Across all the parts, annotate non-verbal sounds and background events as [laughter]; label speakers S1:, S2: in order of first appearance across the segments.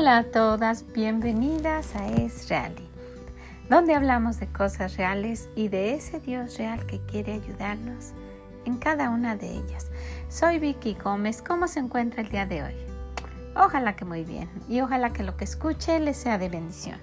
S1: Hola a todas, bienvenidas a Es donde hablamos de cosas reales y de ese Dios real que quiere ayudarnos en cada una de ellas. Soy Vicky Gómez, ¿cómo se encuentra el día de hoy? Ojalá que muy bien y ojalá que lo que escuche le sea de bendición.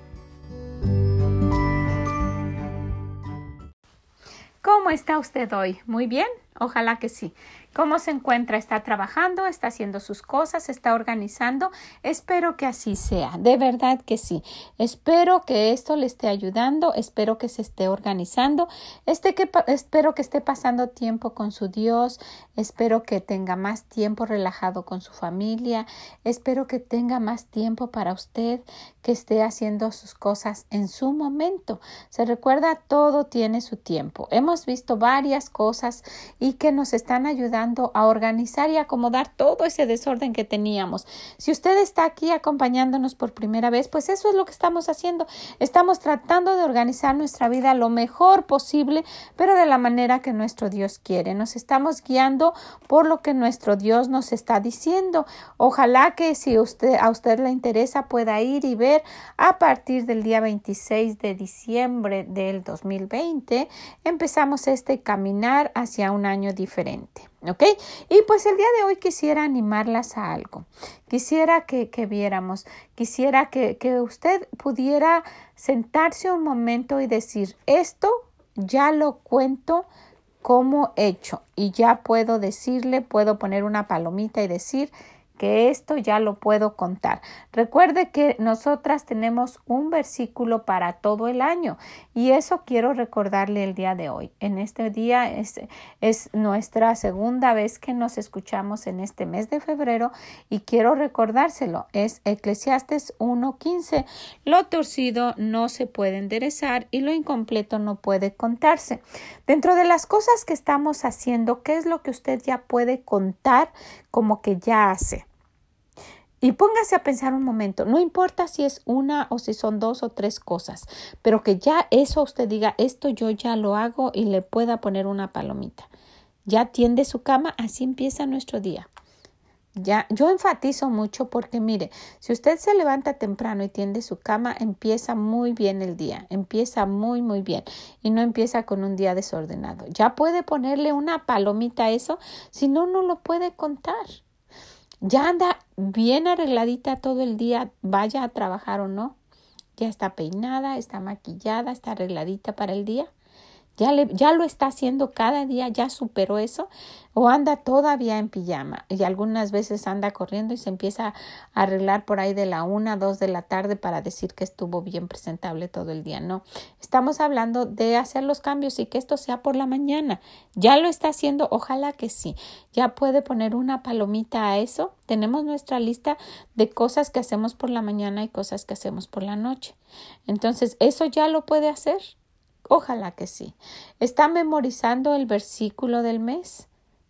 S1: ¿Cómo está usted hoy? ¿Muy bien? Ojalá que sí. ¿Cómo se encuentra? ¿Está trabajando? ¿Está haciendo sus cosas? ¿Está organizando? Espero que así sea. De verdad que sí. Espero que esto le esté ayudando. Espero que se esté organizando. Este que, espero que esté pasando tiempo con su Dios. Espero que tenga más tiempo relajado con su familia. Espero que tenga más tiempo para usted, que esté haciendo sus cosas en su momento. Se recuerda, todo tiene su tiempo. Hemos visto varias cosas y que nos están ayudando a organizar y acomodar todo ese desorden que teníamos. Si usted está aquí acompañándonos por primera vez, pues eso es lo que estamos haciendo. Estamos tratando de organizar nuestra vida lo mejor posible, pero de la manera que nuestro Dios quiere. Nos estamos guiando por lo que nuestro Dios nos está diciendo. Ojalá que si usted, a usted le interesa pueda ir y ver a partir del día 26 de diciembre del 2020 empezamos este caminar hacia un año diferente. ¿Ok? Y pues el día de hoy quisiera animarlas a algo. Quisiera que, que viéramos, quisiera que, que usted pudiera sentarse un momento y decir, esto ya lo cuento como hecho y ya puedo decirle, puedo poner una palomita y decir, que esto ya lo puedo contar. Recuerde que nosotras tenemos un versículo para todo el año y eso quiero recordarle el día de hoy. En este día es, es nuestra segunda vez que nos escuchamos en este mes de febrero y quiero recordárselo. Es Eclesiastes 1.15. Lo torcido no se puede enderezar y lo incompleto no puede contarse. Dentro de las cosas que estamos haciendo, ¿qué es lo que usted ya puede contar como que ya hace? Y póngase a pensar un momento, no importa si es una o si son dos o tres cosas, pero que ya eso usted diga, esto yo ya lo hago y le pueda poner una palomita. Ya tiende su cama, así empieza nuestro día. Ya, yo enfatizo mucho porque mire, si usted se levanta temprano y tiende su cama, empieza muy bien el día, empieza muy muy bien y no empieza con un día desordenado. Ya puede ponerle una palomita a eso, si no, no lo puede contar ya anda bien arregladita todo el día, vaya a trabajar o no, ya está peinada, está maquillada, está arregladita para el día. Ya, le, ya lo está haciendo cada día, ya superó eso, o anda todavía en pijama y algunas veces anda corriendo y se empieza a arreglar por ahí de la una, dos de la tarde para decir que estuvo bien presentable todo el día. No, estamos hablando de hacer los cambios y que esto sea por la mañana. Ya lo está haciendo, ojalá que sí. Ya puede poner una palomita a eso. Tenemos nuestra lista de cosas que hacemos por la mañana y cosas que hacemos por la noche. Entonces, eso ya lo puede hacer. Ojalá que sí. ¿Está memorizando el versículo del mes?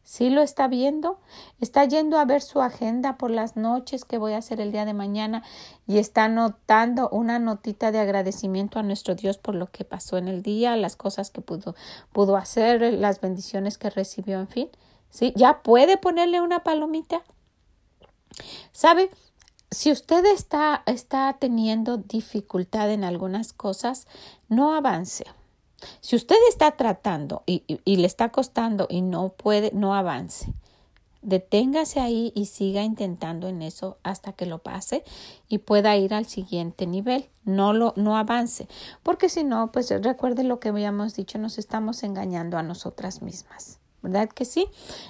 S1: ¿Sí lo está viendo? ¿Está yendo a ver su agenda por las noches que voy a hacer el día de mañana y está notando una notita de agradecimiento a nuestro Dios por lo que pasó en el día, las cosas que pudo, pudo hacer, las bendiciones que recibió, en fin? ¿Sí? ¿Ya puede ponerle una palomita? ¿Sabe? Si usted está, está teniendo dificultad en algunas cosas, no avance. Si usted está tratando y, y, le está costando y no puede, no avance. Deténgase ahí y siga intentando en eso hasta que lo pase y pueda ir al siguiente nivel. No lo, no avance, porque si no, pues recuerde lo que habíamos dicho, nos estamos engañando a nosotras mismas. ¿verdad que sí?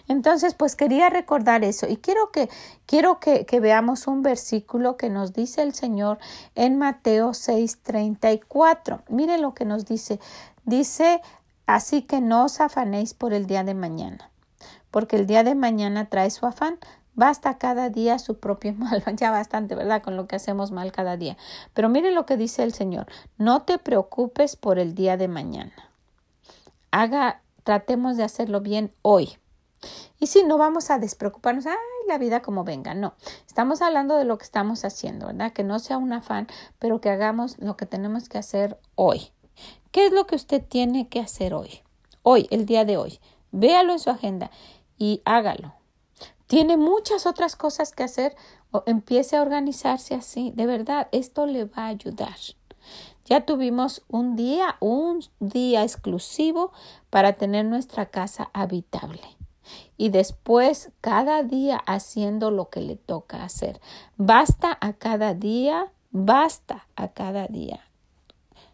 S1: Entonces, pues quería recordar eso y quiero que quiero que, que veamos un versículo que nos dice el Señor en Mateo 6:34. Mire lo que nos dice. Dice, así que no os afanéis por el día de mañana, porque el día de mañana trae su afán. Basta cada día su propio [laughs] mal, ya bastante, ¿verdad? Con lo que hacemos mal cada día. Pero mire lo que dice el Señor, no te preocupes por el día de mañana. Haga, tratemos de hacerlo bien hoy. Y si no vamos a despreocuparnos, ay, la vida como venga, no. Estamos hablando de lo que estamos haciendo, ¿verdad? Que no sea un afán, pero que hagamos lo que tenemos que hacer hoy. ¿Qué es lo que usted tiene que hacer hoy? Hoy, el día de hoy. Véalo en su agenda y hágalo. Tiene muchas otras cosas que hacer. o empiece a organizarse así. De verdad, esto le va a ayudar. Ya tuvimos un día, un día exclusivo para tener nuestra casa habitable. Y después cada día haciendo lo que le toca hacer. Basta a cada día, basta a cada día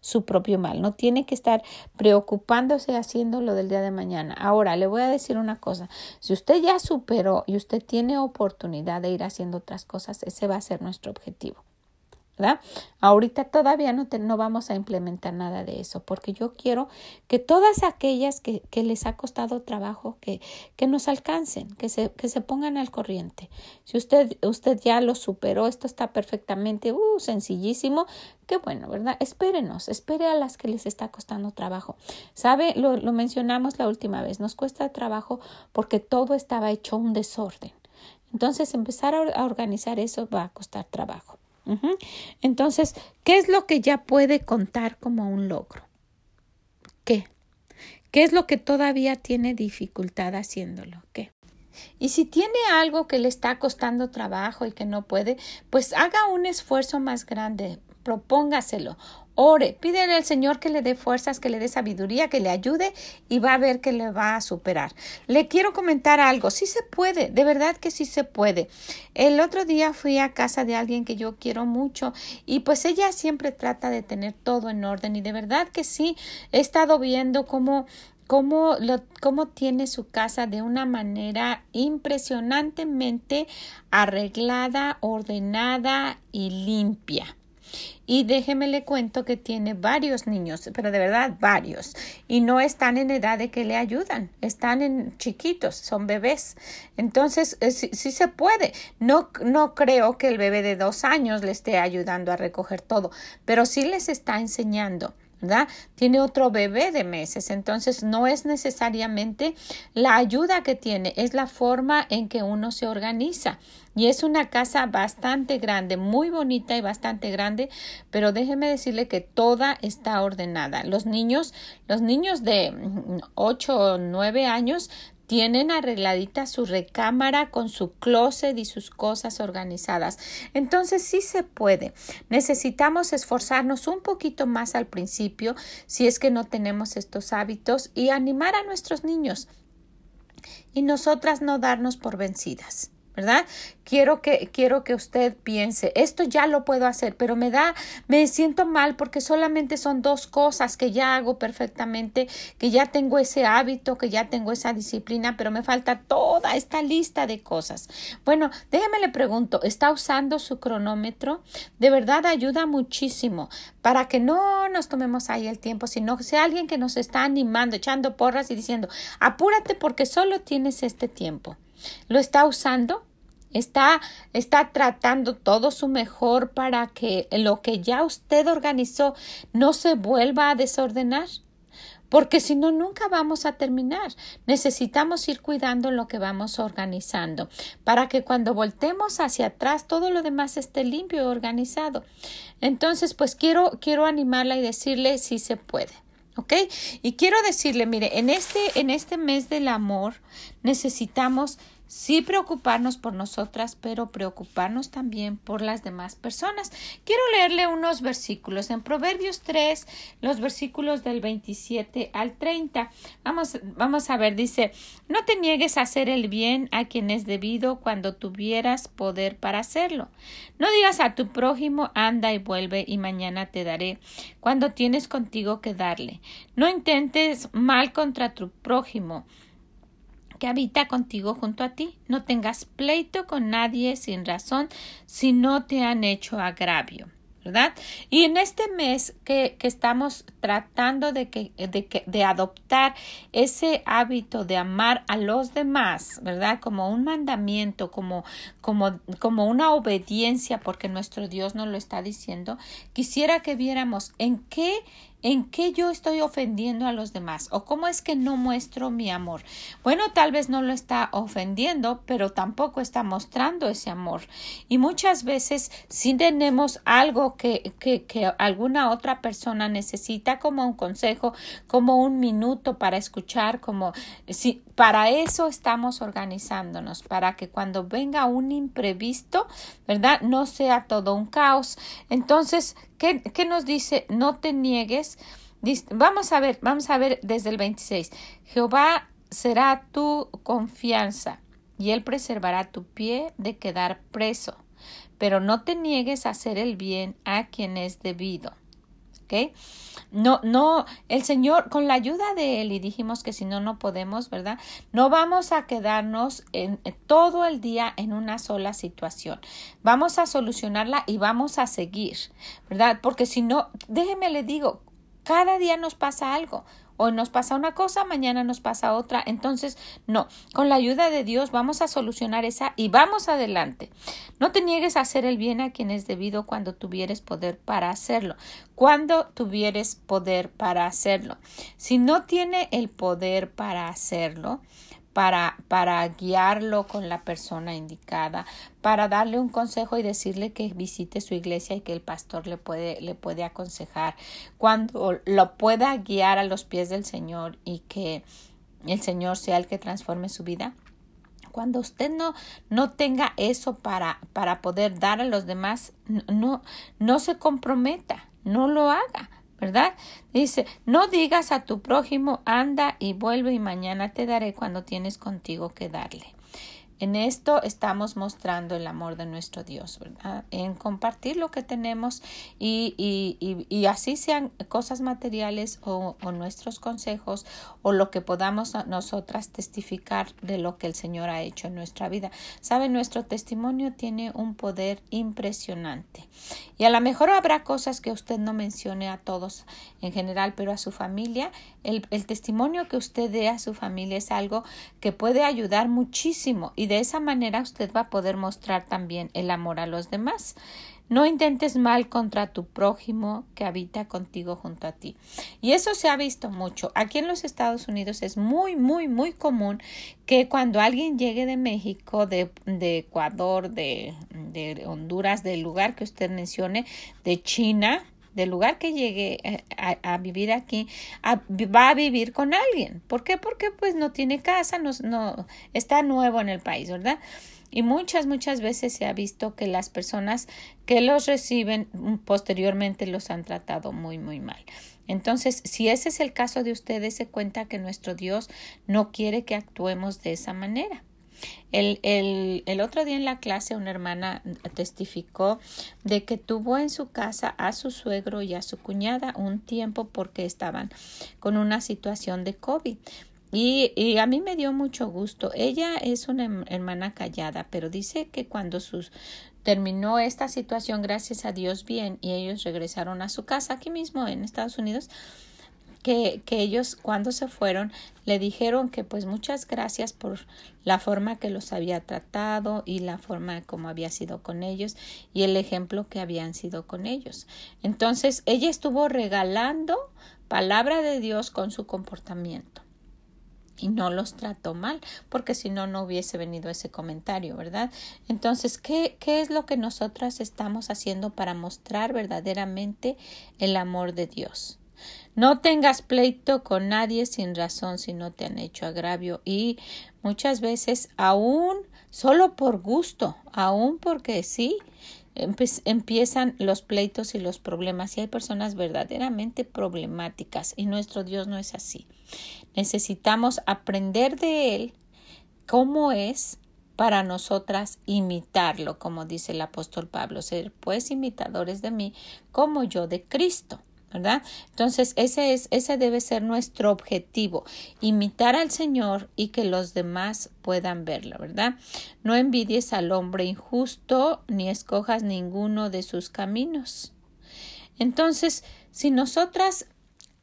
S1: su propio mal. No tiene que estar preocupándose haciendo lo del día de mañana. Ahora, le voy a decir una cosa. Si usted ya superó y usted tiene oportunidad de ir haciendo otras cosas, ese va a ser nuestro objetivo. ¿Verdad? Ahorita todavía no, no vamos a implementar nada de eso, porque yo quiero que todas aquellas que, que les ha costado trabajo, que, que nos alcancen, que se, que se pongan al corriente. Si usted, usted ya lo superó, esto está perfectamente uh, sencillísimo, qué bueno, ¿verdad? Espérenos, espere a las que les está costando trabajo. ¿Sabe? Lo, lo mencionamos la última vez, nos cuesta trabajo porque todo estaba hecho un desorden. Entonces, empezar a organizar eso va a costar trabajo. Entonces, ¿qué es lo que ya puede contar como un logro? ¿Qué? ¿Qué es lo que todavía tiene dificultad haciéndolo? ¿Qué? Y si tiene algo que le está costando trabajo y que no puede, pues haga un esfuerzo más grande, propóngaselo Ore, pídele al Señor que le dé fuerzas, que le dé sabiduría, que le ayude y va a ver que le va a superar. Le quiero comentar algo, sí se puede, de verdad que sí se puede. El otro día fui a casa de alguien que yo quiero mucho y pues ella siempre trata de tener todo en orden y de verdad que sí, he estado viendo cómo Cómo, lo, cómo, tiene su casa de una manera impresionantemente arreglada, ordenada y limpia. Y déjeme le cuento que tiene varios niños, pero de verdad varios. Y no están en edad de que le ayudan, están en chiquitos, son bebés. Entonces, eh, sí, se puede. No, no creo que el bebé de dos años le esté ayudando a recoger todo, pero sí les está enseñando. Tiene otro bebé de meses, entonces no es necesariamente la ayuda que tiene, es la forma en que uno se organiza. Y es una casa bastante grande, muy bonita y bastante grande, pero déjeme decirle que toda está ordenada. Los niños, los niños de 8 o 9 años tienen arregladita su recámara con su closet y sus cosas organizadas. Entonces sí se puede. Necesitamos esforzarnos un poquito más al principio si es que no tenemos estos hábitos y animar a nuestros niños y nosotras no darnos por vencidas. ¿Verdad? Quiero que, quiero que usted piense, esto ya lo puedo hacer, pero me da, me siento mal porque solamente son dos cosas que ya hago perfectamente, que ya tengo ese hábito, que ya tengo esa disciplina, pero me falta toda esta lista de cosas. Bueno, déjeme le pregunto, ¿está usando su cronómetro? De verdad ayuda muchísimo para que no nos tomemos ahí el tiempo, sino que sea alguien que nos está animando, echando porras y diciendo, apúrate porque solo tienes este tiempo. ¿Lo está usando? Está, está tratando todo su mejor para que lo que ya usted organizó no se vuelva a desordenar. Porque si no, nunca vamos a terminar. Necesitamos ir cuidando lo que vamos organizando para que cuando voltemos hacia atrás todo lo demás esté limpio y organizado. Entonces, pues quiero, quiero animarla y decirle si se puede. ¿Ok? Y quiero decirle, mire, en este, en este mes del amor necesitamos sí preocuparnos por nosotras, pero preocuparnos también por las demás personas. Quiero leerle unos versículos en Proverbios 3, los versículos del 27 al 30. Vamos, vamos a ver, dice, no te niegues a hacer el bien a quien es debido cuando tuvieras poder para hacerlo. No digas a tu prójimo, anda y vuelve y mañana te daré, cuando tienes contigo que darle. No intentes mal contra tu prójimo que habita contigo junto a ti. No tengas pleito con nadie sin razón si no te han hecho agravio. ¿verdad? Y en este mes que, que estamos tratando de, que, de, que, de adoptar ese hábito de amar a los demás, ¿verdad? Como un mandamiento, como, como, como una obediencia, porque nuestro Dios nos lo está diciendo, quisiera que viéramos en qué ¿En qué yo estoy ofendiendo a los demás? ¿O cómo es que no muestro mi amor? Bueno, tal vez no lo está ofendiendo, pero tampoco está mostrando ese amor. Y muchas veces si tenemos algo que, que, que alguna otra persona necesita como un consejo, como un minuto para escuchar, como si para eso estamos organizándonos, para que cuando venga un imprevisto, ¿verdad? No sea todo un caos. Entonces, ¿qué, qué nos dice? No te niegues. Vamos a ver, vamos a ver desde el 26. Jehová será tu confianza y él preservará tu pie de quedar preso. Pero no te niegues a hacer el bien a quien es debido. ¿Ok? No, no, el Señor, con la ayuda de Él, y dijimos que si no, no podemos, ¿verdad? No vamos a quedarnos en, todo el día en una sola situación. Vamos a solucionarla y vamos a seguir, ¿verdad? Porque si no, déjeme le digo, cada día nos pasa algo. Hoy nos pasa una cosa, mañana nos pasa otra. Entonces, no, con la ayuda de Dios vamos a solucionar esa y vamos adelante. No te niegues a hacer el bien a quien es debido cuando tuvieres poder para hacerlo. Cuando tuvieres poder para hacerlo. Si no tiene el poder para hacerlo, para, para guiarlo con la persona indicada, para darle un consejo y decirle que visite su iglesia y que el pastor le puede, le puede aconsejar, cuando lo pueda guiar a los pies del Señor y que el Señor sea el que transforme su vida. Cuando usted no, no tenga eso para, para poder dar a los demás, no, no se comprometa, no lo haga ¿verdad? Dice, no digas a tu prójimo, anda y vuelve y mañana te daré cuando tienes contigo que darle. En esto estamos mostrando el amor de nuestro Dios. En compartir lo que tenemos y, así sean cosas materiales o, o, nuestros consejos o lo que podamos nosotras testificar de lo que el Señor ha hecho en nuestra vida. Sabe, nuestro testimonio tiene un poder impresionante. Y a lo mejor habrá cosas que usted no mencione a todos en general, pero a su familia, el, el testimonio que usted dé a su familia es algo que puede ayudar muchísimo y de esa manera usted va a poder mostrar también el amor a los demás. No intentes mal contra tu prójimo que habita contigo junto a ti. Y eso se ha visto mucho. Aquí en los Estados Unidos es muy, muy, muy común que cuando alguien llegue de México, de, de Ecuador, de, de Honduras, del lugar que usted mencione, de China, del lugar que llegue eh, a, vivir aquí, va a vivir con alguien. ¿Por qué? Porque pues no tiene casa, no, no está nuevo en el país, ¿verdad? Y muchas, muchas veces se ha visto que las personas que los reciben mm, posteriormente los han tratado muy, muy mal. Entonces, si ese es el caso de ustedes, se cuenta que nuestro Dios no quiere que actuemos de esa manera. El, el, el, otro día en la clase una hermana testificó de que tuvo en su casa a su suegro y a su cuñada un tiempo porque estaban con una situación de COVID. Y, y, a mí me dio mucho gusto. Ella es una hermana callada, pero dice que cuando sus terminó esta situación, gracias a Dios, bien, y ellos regresaron a su casa aquí mismo en Estados Unidos, que, ellos cuando se fueron le dijeron que pues muchas gracias por la forma que los había tratado y la forma como había sido con ellos y el ejemplo que habían sido con ellos. Entonces ella estuvo regalando palabra de Dios con su comportamiento y no los trató mal, porque si no, no hubiese venido ese comentario, ¿verdad? Entonces, ¿qué, ¿qué es lo que nosotras estamos haciendo para mostrar verdaderamente el amor de Dios? No tengas pleito con nadie sin razón si no te han hecho agravio y muchas veces aún solo por gusto, aún porque sí, empiezan los pleitos y los problemas y hay personas verdaderamente problemáticas y nuestro Dios no es así. Necesitamos aprender de Él cómo es para nosotras imitarlo, como dice el apóstol Pablo, ser pues imitadores de mí como yo de Cristo. ¿Verdad? Entonces, ese es, ese debe ser nuestro objetivo, imitar al Señor y que los demás puedan verlo, ¿verdad? No envidies al hombre injusto ni escojas ninguno de sus caminos. Entonces, si nosotras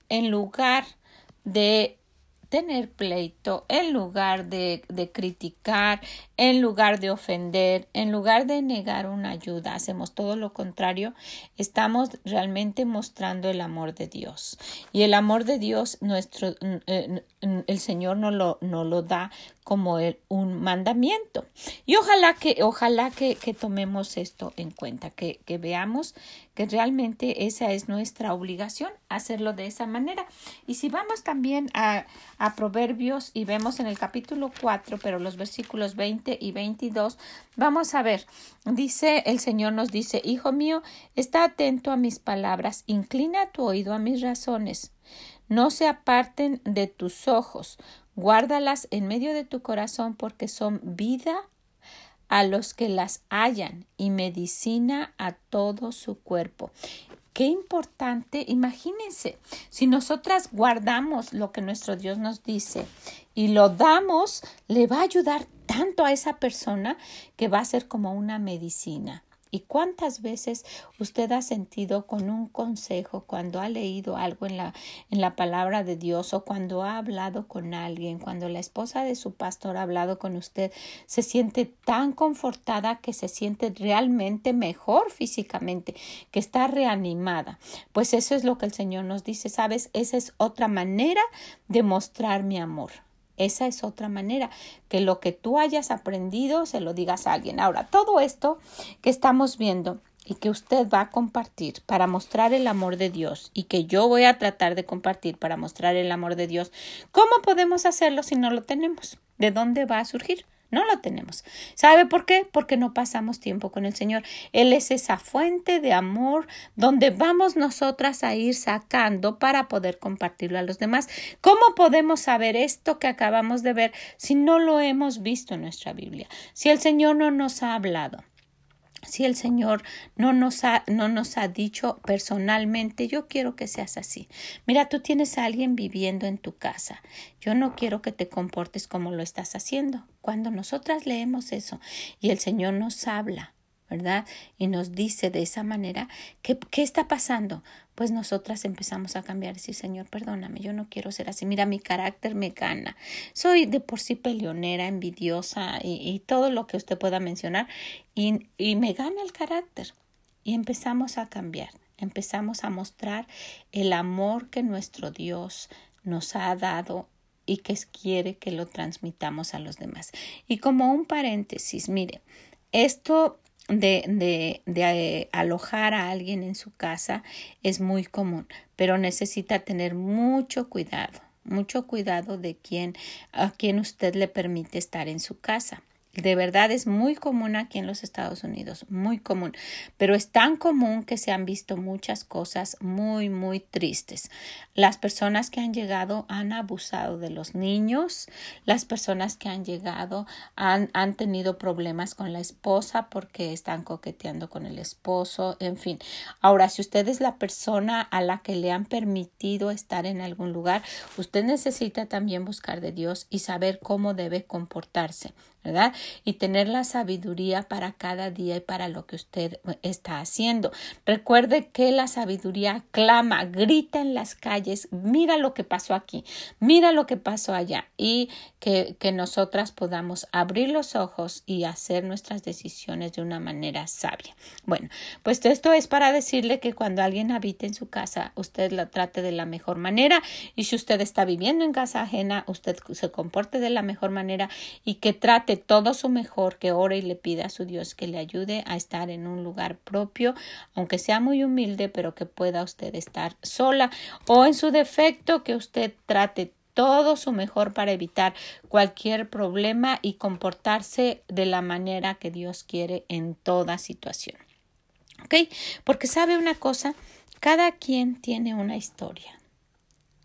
S1: en lugar de tener pleito, en lugar de, de, criticar, en lugar de ofender, en lugar de negar una ayuda, hacemos todo lo contrario, estamos realmente mostrando el amor de Dios. Y el amor de Dios, nuestro, eh, el Señor no lo, no lo da como un mandamiento. Y ojalá que, ojalá que, que tomemos esto en cuenta, que, que veamos que realmente esa es nuestra obligación, hacerlo de esa manera. Y si vamos también a, a Proverbios y vemos en el capítulo 4, pero los versículos 20 y 22, vamos a ver, dice el Señor nos dice, Hijo mío, está atento a mis palabras, inclina tu oído a mis razones, no se aparten de tus ojos, guárdalas en medio de tu corazón porque son vida a los que las hallan y medicina a todo su cuerpo. Qué importante, imagínense, si nosotras guardamos lo que nuestro Dios nos dice y lo damos, le va a ayudar tanto a esa persona que va a ser como una medicina. ¿Y cuántas veces usted ha sentido con un consejo cuando ha leído algo en la, en la palabra de Dios o cuando ha hablado con alguien, cuando la esposa de su pastor ha hablado con usted, se siente tan confortada que se siente realmente mejor físicamente, que está reanimada? Pues eso es lo que el Señor nos dice, ¿sabes? Esa es otra manera de mostrar mi amor. Esa es otra manera, que lo que tú hayas aprendido se lo digas a alguien. Ahora, todo esto que estamos viendo y que usted va a compartir para mostrar el amor de Dios y que yo voy a tratar de compartir para mostrar el amor de Dios, ¿cómo podemos hacerlo si no lo tenemos? ¿De dónde va a surgir? No lo tenemos. ¿Sabe por qué? Porque no pasamos tiempo con el Señor. Él es esa fuente de amor donde vamos nosotras a ir sacando para poder compartirlo a los demás. ¿Cómo podemos saber esto que acabamos de ver si no lo hemos visto en nuestra Biblia? Si el Señor no nos ha hablado si el Señor no nos ha, no nos ha dicho personalmente, yo quiero que seas así. Mira, tú tienes a alguien viviendo en tu casa. Yo no quiero que te comportes como lo estás haciendo. Cuando nosotras leemos eso y el Señor nos habla, ¿verdad? Y nos dice de esa manera, ¿qué, qué está pasando? Pues nosotras empezamos a cambiar decir, Señor, perdóname, yo no quiero ser así. Mira, mi carácter me gana. Soy de por sí peleonera, envidiosa y, y todo lo que usted pueda mencionar y, y me gana el carácter. Y empezamos a cambiar, empezamos a mostrar el amor que nuestro Dios nos ha dado y que quiere que lo transmitamos a los demás. Y como un paréntesis, mire, esto de, de, de eh, alojar a alguien en su casa es muy común, pero necesita tener mucho cuidado, mucho cuidado de quién, a quién usted le permite estar en su casa. De verdad es muy común aquí en los Estados Unidos, muy común, pero es tan común que se han visto muchas cosas muy, muy tristes. Las personas que han llegado han abusado de los niños, las personas que han llegado han, han tenido problemas con la esposa porque están coqueteando con el esposo, en fin. Ahora, si usted es la persona a la que le han permitido estar en algún lugar, usted necesita también buscar de Dios y saber cómo debe comportarse. ¿Verdad? Y tener la sabiduría para cada día y para lo que usted está haciendo. Recuerde que la sabiduría clama, grita en las calles, mira lo que pasó aquí, mira lo que pasó allá y que, que nosotras podamos abrir los ojos y hacer nuestras decisiones de una manera sabia. Bueno, pues esto es para decirle que cuando alguien habite en su casa, usted la trate de la mejor manera y si usted está viviendo en casa ajena, usted se comporte de la mejor manera y que trate todo su mejor, que ore y le pida a su Dios que le ayude a estar en un lugar propio, aunque sea muy humilde, pero que pueda usted estar sola o en su defecto que usted trate todo su mejor para evitar cualquier problema y comportarse de la manera que Dios quiere en toda situación. ¿Ok? Porque sabe una cosa, cada quien tiene una historia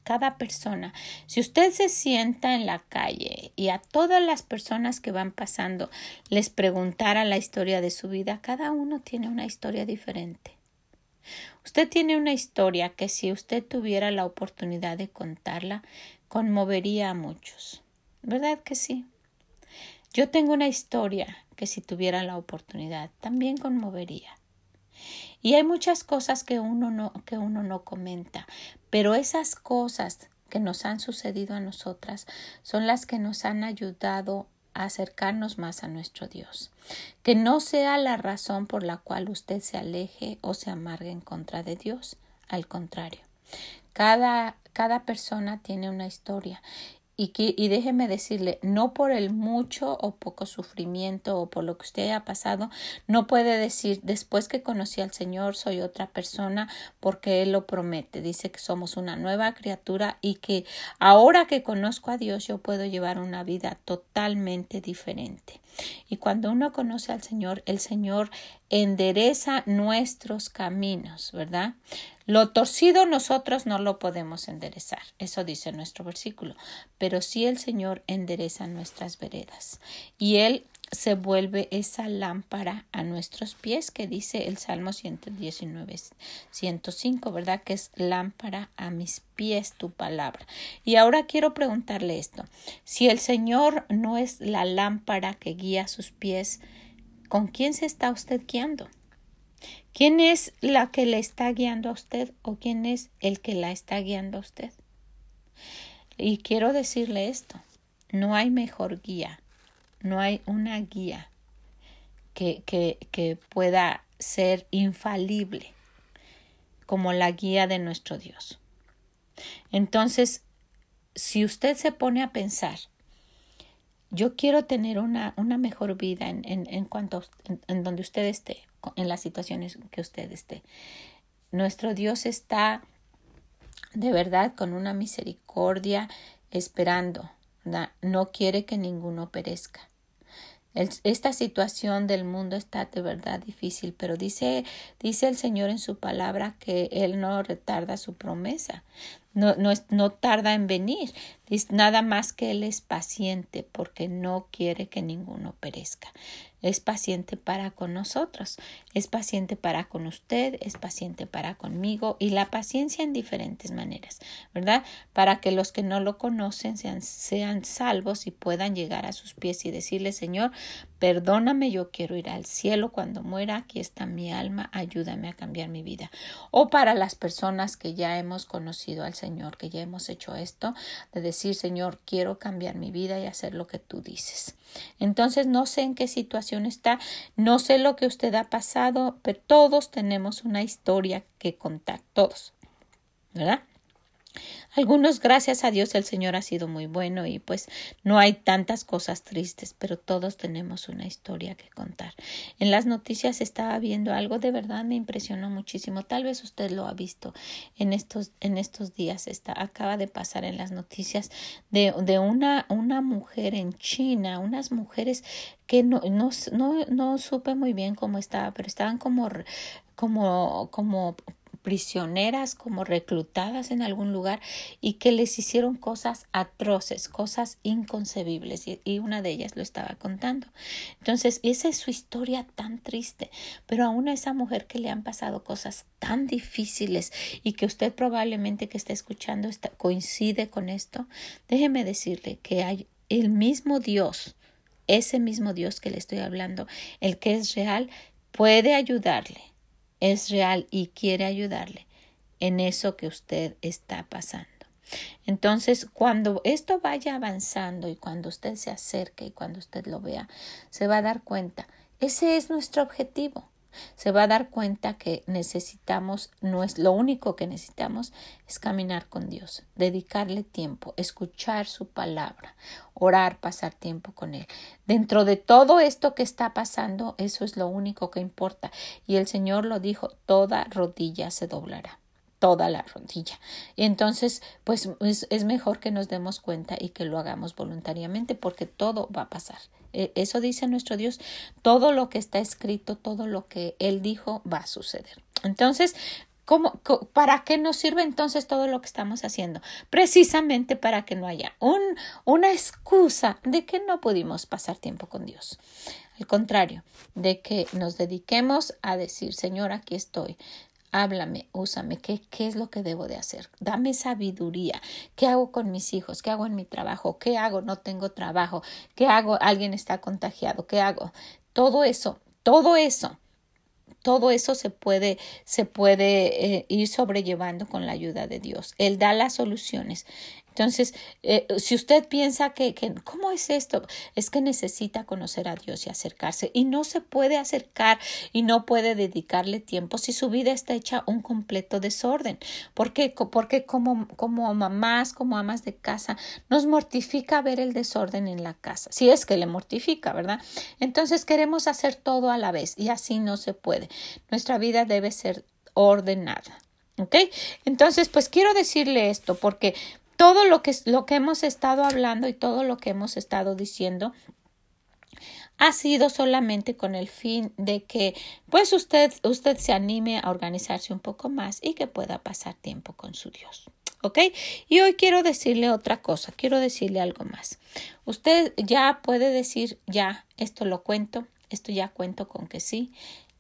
S1: cada persona. Si usted se sienta en la calle y a todas las personas que van pasando les preguntara la historia de su vida, cada uno tiene una historia diferente. Usted tiene una historia que si usted tuviera la oportunidad de contarla, conmovería a muchos. ¿Verdad que sí? Yo tengo una historia que si tuviera la oportunidad también conmovería. Y hay muchas cosas que uno no, que uno no comenta, pero esas cosas que nos han sucedido a nosotras son las que nos han ayudado a acercarnos más a nuestro Dios. Que no sea la razón por la cual usted se aleje o se amargue en contra de Dios. Al contrario, cada, cada persona tiene una historia y, y déjeme decirle, no por el mucho o poco sufrimiento o por lo que usted haya pasado, no puede decir después que conocí al Señor soy otra persona porque Él lo promete. Dice que somos una nueva criatura y que ahora que conozco a Dios yo puedo llevar una vida totalmente diferente. Y cuando uno conoce al Señor, el Señor endereza nuestros caminos, ¿verdad? Lo torcido nosotros no lo podemos enderezar, eso dice nuestro versículo, pero sí el Señor endereza nuestras veredas y Él se vuelve esa lámpara a nuestros pies que dice el Salmo 119, 105, ¿verdad? Que es lámpara a mis pies tu palabra. Y ahora quiero preguntarle esto, si el Señor no es la lámpara que guía sus pies, ¿con quién se está usted guiando? ¿Quién es la que le está guiando a usted o quién es el que la está guiando a usted? Y quiero decirle esto, no hay mejor guía, no hay una guía que, que, que pueda ser infalible como la guía de nuestro Dios. Entonces, si usted se pone a pensar, yo quiero tener una, una mejor vida en, en, en cuanto en donde usted esté, en las situaciones que usted esté. Nuestro Dios está de verdad con una misericordia esperando. No quiere que ninguno perezca. esta situación del mundo está de verdad difícil, pero dice, dice el Señor en su palabra que Él no retarda su promesa, no, no, no tarda en venir. Dice, nada más que Él es paciente porque no quiere que ninguno perezca es paciente para con nosotros, es paciente para con usted, es paciente para conmigo y la paciencia en diferentes maneras, ¿verdad? Para que los que no lo conocen sean, sean salvos y puedan llegar a sus pies y decirle, Señor, perdóname, yo quiero ir al cielo cuando muera, aquí está mi alma, ayúdame a cambiar mi vida. O para las personas que ya hemos conocido al Señor, que ya hemos hecho esto, de decir, Señor, quiero cambiar mi vida y hacer lo que tú dices. Entonces, no sé en qué situación está, no sé lo que usted ha pasado, pero todos tenemos una historia que contar, todos, ¿verdad? Algunos, gracias a Dios, el Señor ha sido muy bueno y pues no hay tantas cosas tristes, pero todos tenemos una historia que contar. En las noticias estaba viendo algo de verdad me impresionó muchísimo. Tal vez usted lo ha visto en estos, en estos días. Está, acaba de pasar en las noticias de, de una, una mujer en China, unas mujeres que no, no, no, no supe muy bien cómo estaba, pero estaban como como, como prisioneras, como reclutadas en algún lugar y que les hicieron cosas atroces, cosas inconcebibles y, una de ellas lo estaba contando. Entonces, esa es su historia tan triste, pero aún a esa mujer que le han pasado cosas tan difíciles y que usted probablemente que está escuchando está, coincide con esto, déjeme decirle que hay el mismo Dios, ese mismo Dios que le estoy hablando, el que es real, puede ayudarle es real y quiere ayudarle en eso que usted está pasando. Entonces, cuando esto vaya avanzando y cuando usted se acerque y cuando usted lo vea, se va a dar cuenta, ese es nuestro objetivo se va a dar cuenta que necesitamos, no es lo único que necesitamos es caminar con Dios, dedicarle tiempo, escuchar su palabra, orar, pasar tiempo con Él. Dentro de todo esto que está pasando, eso es lo único que importa. Y el Señor lo dijo, toda rodilla se doblará toda la rodilla. Y entonces, pues es, es, mejor que nos demos cuenta y que lo hagamos voluntariamente porque todo va a pasar. E, eso dice nuestro Dios. Todo lo que está escrito, todo lo que Él dijo va a suceder. Entonces, ¿Cómo, ¿Para qué nos sirve entonces todo lo que estamos haciendo? Precisamente para que no haya un, una excusa de que no pudimos pasar tiempo con Dios. Al contrario, de que nos dediquemos a decir, Señor, aquí estoy háblame, úsame, ¿qué, ¿qué es lo que debo de hacer? Dame sabiduría, ¿qué hago con mis hijos? ¿Qué hago en mi trabajo? ¿Qué hago? No tengo trabajo, ¿qué hago? Alguien está contagiado, ¿qué hago? Todo eso, todo eso todo eso se puede, se puede eh, ir sobrellevando con la ayuda de Dios. Él da las soluciones. Entonces, eh, si usted piensa que, que, ¿cómo es esto? Es que necesita conocer a Dios y acercarse y no se puede acercar y no puede dedicarle tiempo si su vida está hecha un completo desorden. ¿Por qué? Porque como, como mamás, como amas de casa, nos mortifica ver el desorden en la casa. Si es que le mortifica, ¿verdad? Entonces queremos hacer todo a la vez y así no se puede. Nuestra vida debe ser ordenada. ¿Ok? Entonces, pues quiero decirle esto porque todo lo que, lo que hemos estado hablando y todo lo que hemos estado diciendo ha sido solamente con el fin de que pues usted, usted se anime a organizarse un poco más y que pueda pasar tiempo con su Dios. ¿Ok? Y hoy quiero decirle otra cosa, quiero decirle algo más. Usted ya puede decir, ya, esto lo cuento, esto ya cuento con que sí,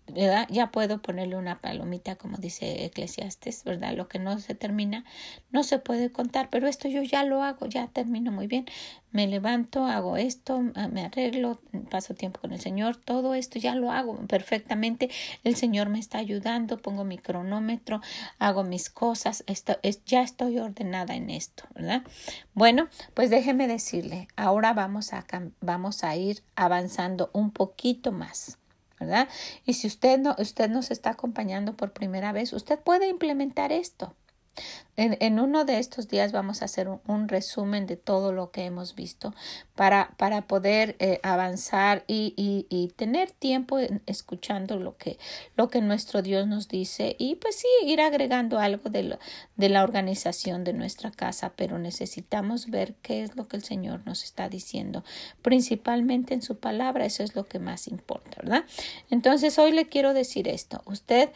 S1: ¿verdad? Ya puedo ponerle una palomita, como dice Eclesiastes, ¿verdad? Lo que no se termina no se puede contar, pero esto yo ya lo hago, ya termino muy bien. Me levanto, hago esto, me arreglo, paso tiempo con el Señor, todo esto ya lo hago perfectamente. El Señor me está ayudando, pongo mi cronómetro, hago mis cosas, esto, es, ya estoy ordenada en esto, ¿verdad? Bueno, pues déjeme decirle, ahora vamos a, vamos a ir avanzando un poquito más. ¿Verdad? Y si usted, no, usted nos está acompañando por primera vez, usted puede implementar esto. En, en, uno de estos días vamos a hacer un, resumen de todo lo que hemos visto para, para poder eh, avanzar y, y, tener tiempo escuchando lo que, lo que nuestro Dios nos dice y pues sí, ir agregando algo de, de la organización de nuestra casa, pero necesitamos ver qué es lo que el Señor nos está diciendo, principalmente en su palabra, eso es lo que más importa, ¿verdad? Entonces hoy le quiero decir esto, usted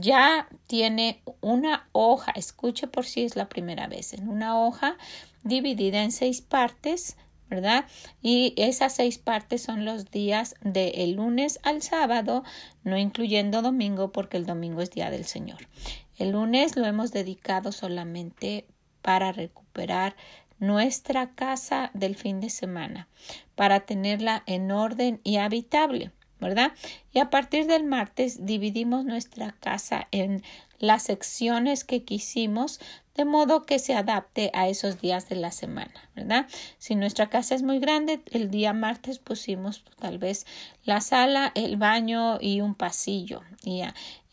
S1: ya tiene una hoja, escuche por si es la primera vez, en una hoja dividida en seis partes, ¿verdad? Y esas seis partes son los días del el lunes al sábado, no incluyendo domingo porque el domingo es día del Señor. El lunes lo hemos dedicado solamente para recuperar nuestra casa del fin de semana, para tenerla en orden y habitable. ¿Verdad? Y a partir del martes dividimos nuestra casa en las secciones que quisimos de modo que se adapte a esos días de la semana, ¿verdad? Si nuestra casa es muy grande, el día martes pusimos tal vez la sala, el baño y un pasillo. Y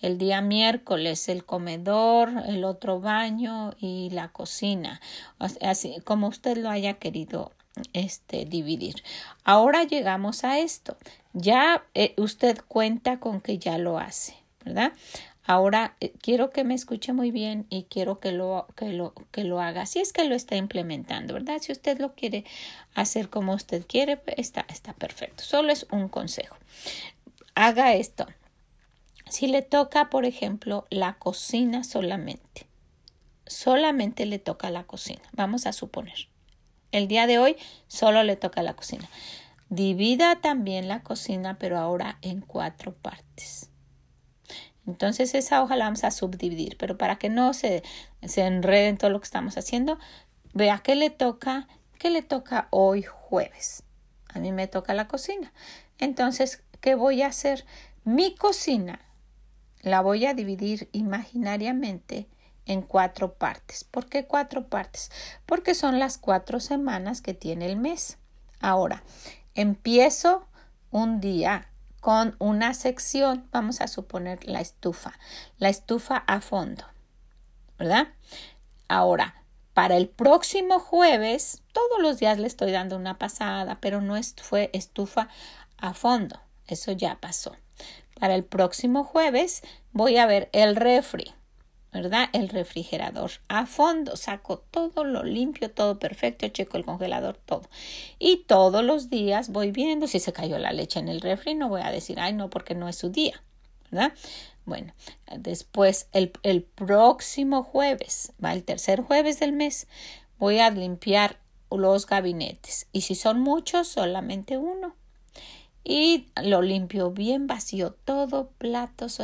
S1: el día miércoles el comedor, el otro baño y la cocina, así como usted lo haya querido este dividir. Ahora llegamos a esto. Ya eh, usted cuenta con que ya lo hace, ¿verdad? Ahora eh, quiero que me escuche muy bien y quiero que lo, que lo, que lo haga. Si es que lo está implementando, ¿verdad? Si usted lo quiere hacer como usted quiere, pues, está, está perfecto. Solo es un consejo. Haga esto. Si le toca, por ejemplo, la cocina solamente, solamente le toca la cocina, vamos a suponer. El día de hoy solo le toca la cocina. Divida también la cocina, pero ahora en cuatro partes. Entonces esa hoja la vamos a subdividir, pero para que no se, se enrede en todo lo que estamos haciendo, vea qué le toca, qué le toca hoy jueves. A mí me toca la cocina. Entonces, ¿qué voy a hacer? Mi cocina la voy a dividir imaginariamente en cuatro partes. ¿Por qué cuatro partes? Porque son las cuatro semanas que tiene el mes. Ahora, empiezo un día con una sección, vamos a suponer la estufa, la estufa a fondo, ¿verdad? Ahora, para el próximo jueves, todos los días le estoy dando una pasada, pero no fue estufa a fondo, eso ya pasó. Para el próximo jueves voy a ver el refri. ¿Verdad? El refrigerador a fondo, saco todo lo limpio, todo perfecto, checo el congelador, todo. Y todos los días voy viendo si se cayó la leche en el refri, no voy a decir, ay, no, porque no es su día, ¿verdad? Bueno, después el, el próximo jueves, va el tercer jueves del mes, voy a limpiar los gabinetes. Y si son muchos, solamente uno y lo limpio bien vacío todo, platos,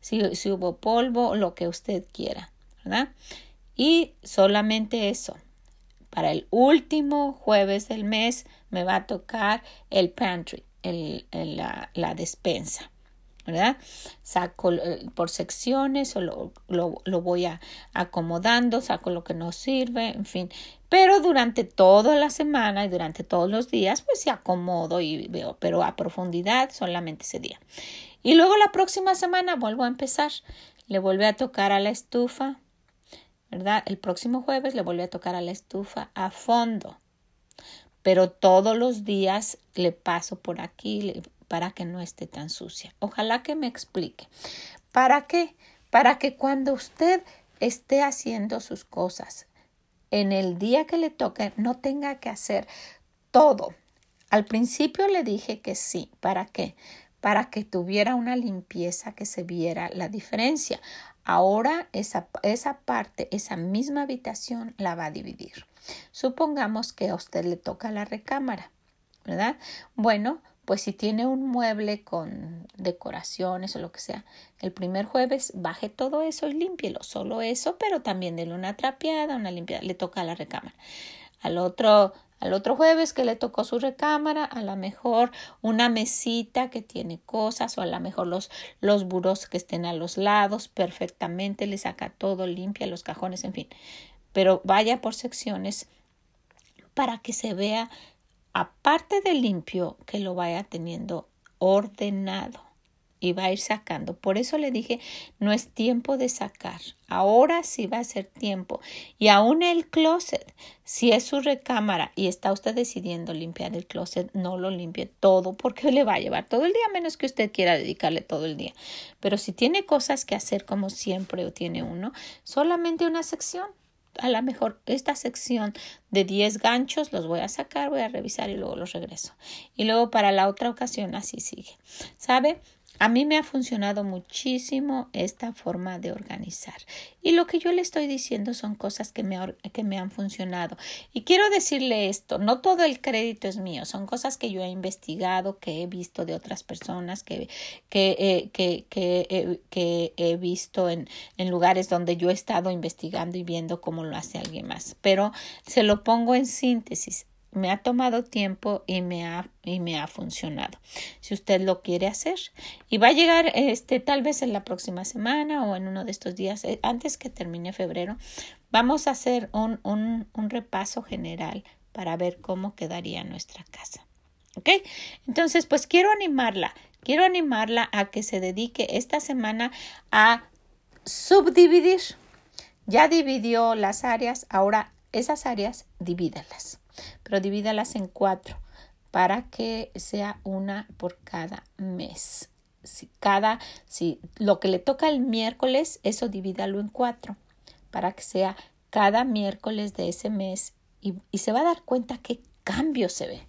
S1: si, si hubo polvo, lo que usted quiera, ¿verdad? Y solamente eso. Para el último jueves del mes me va a tocar el pantry, el, la, la despensa. ¿Verdad? Saco eh, por secciones o lo, lo, voy a, acomodando, saco lo que no sirve, en fin. Pero durante toda la semana y durante todos los días, pues se acomodo y veo, pero a profundidad solamente ese día. Y luego la próxima semana vuelvo a empezar. Le vuelve a tocar a la estufa, ¿verdad? El próximo jueves le vuelve a tocar a la estufa a fondo. Pero todos los días le paso por aquí, para que no esté tan sucia. Ojalá que me explique. ¿Para qué? Para que cuando usted esté haciendo sus cosas, en el día que le toque, no tenga que hacer todo. Al principio le dije que sí. ¿Para qué? Para que tuviera una limpieza que se viera la diferencia. Ahora esa, esa parte, esa misma habitación la va a dividir. Supongamos que a usted le toca la recámara, ¿verdad? Bueno, pues si tiene un mueble con decoraciones o lo que sea, el primer jueves baje todo eso y límpielo, solo eso, pero también de una trapeada, una limpiada, le toca a la recámara. Al otro, al otro jueves que le tocó su recámara, a lo mejor una mesita que tiene cosas o a lo mejor los, los buros que estén a los lados perfectamente, le saca todo, limpia los cajones, en fin. Pero vaya por secciones para que se vea aparte de limpio, que lo vaya teniendo ordenado y va a ir sacando. Por eso le dije, no es tiempo de sacar. Ahora sí va a ser tiempo. Y aún el closet, si es su recámara y está usted decidiendo limpiar el closet, no lo limpie todo porque le va a llevar todo el día, menos que usted quiera dedicarle todo el día. Pero si tiene cosas que hacer como siempre o tiene uno, solamente una sección a lo mejor esta sección de 10 ganchos los voy a sacar, voy a revisar y luego los regreso. Y luego para la otra ocasión así sigue. ¿Sabe? A mí me ha funcionado muchísimo esta forma de organizar. Y lo que yo le estoy diciendo son cosas que me, que me han funcionado. Y quiero decirle esto, no todo el crédito es mío, son cosas que yo he investigado, que he visto de otras personas, que, que, eh, que, que, que he visto en, en lugares donde yo he estado investigando y viendo cómo lo hace alguien más. Pero se lo pongo en síntesis me ha tomado tiempo y me ha, y me ha funcionado. Si usted lo quiere hacer y va a llegar este tal vez en la próxima semana o en uno de estos días eh, antes que termine febrero, vamos a hacer un, un, un repaso general para ver cómo quedaría nuestra casa. ¿Ok? Entonces, pues quiero animarla, quiero animarla a que se dedique esta semana a subdividir. Ya dividió las áreas, ahora esas áreas divídalas pero divídalas en cuatro para que sea una por cada mes. Si cada, si lo que le toca el miércoles, eso divídalo en cuatro para que sea cada miércoles de ese mes y, y se va a dar cuenta qué cambio se ve.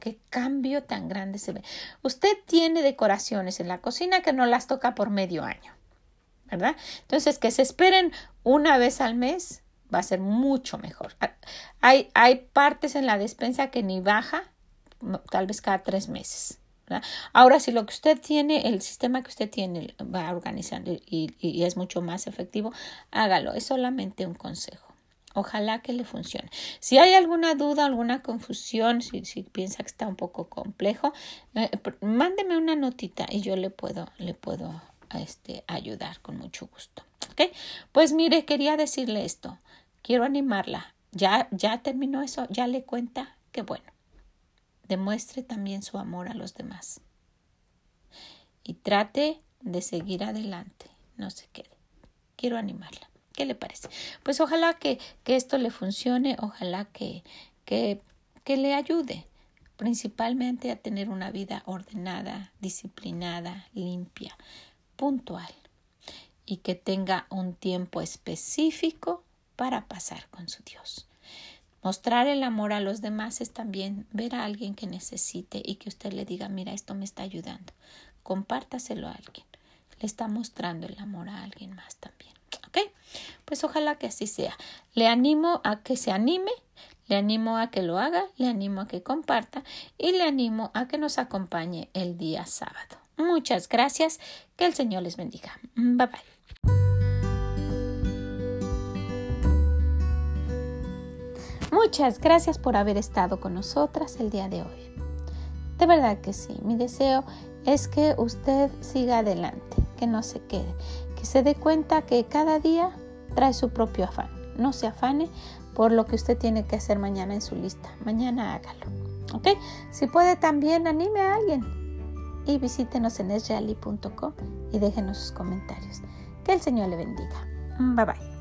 S1: Qué cambio tan grande se ve. Usted tiene decoraciones en la cocina que no las toca por medio año, ¿verdad? Entonces, que se esperen una vez al mes va a ser mucho mejor. Ah, hay, hay partes en la despensa que ni baja, tal vez cada tres meses. Ahora, si lo que usted tiene, el sistema que usted tiene, va organizando y, y, es mucho más efectivo, hágalo. Es solamente un consejo. Ojalá que le funcione. Si hay alguna duda, alguna confusión, si, si piensa que está un poco complejo, eh, mándeme una notita y yo le puedo, le puedo este, ayudar con mucho gusto. ¿Ok? Pues mire, quería decirle esto quiero animarla. Ya, ya terminó eso, ya le cuenta que bueno. Demuestre también su amor a los demás. Y trate de seguir adelante, no se quede. Quiero animarla. ¿Qué le parece? Pues ojalá que, que esto le funcione, ojalá que, que, que le ayude principalmente a tener una vida ordenada, disciplinada, limpia, puntual y que tenga un tiempo específico para pasar con su Dios. Mostrar el amor a los demás es también ver a alguien que necesite y que usted le diga, mira, esto me está ayudando. Compártaselo a alguien. Le está mostrando el amor a alguien más también. ¿Ok? Pues ojalá que así sea. Le animo a que se anime, le animo a que lo haga, le animo a que comparta y le animo a que nos acompañe el día sábado. Muchas gracias. Que el Señor les bendiga. Bye bye. Muchas gracias por haber estado con nosotras el día de hoy. De verdad que sí, mi deseo es que usted siga adelante, que no se quede, que se dé cuenta que cada día trae su propio afán. No se afane por lo que usted tiene que hacer mañana en su lista. Mañana hágalo. ¿Ok? Si puede también anime a alguien y visítenos en esreali.com y déjenos sus comentarios. Que el Señor le bendiga. Bye bye.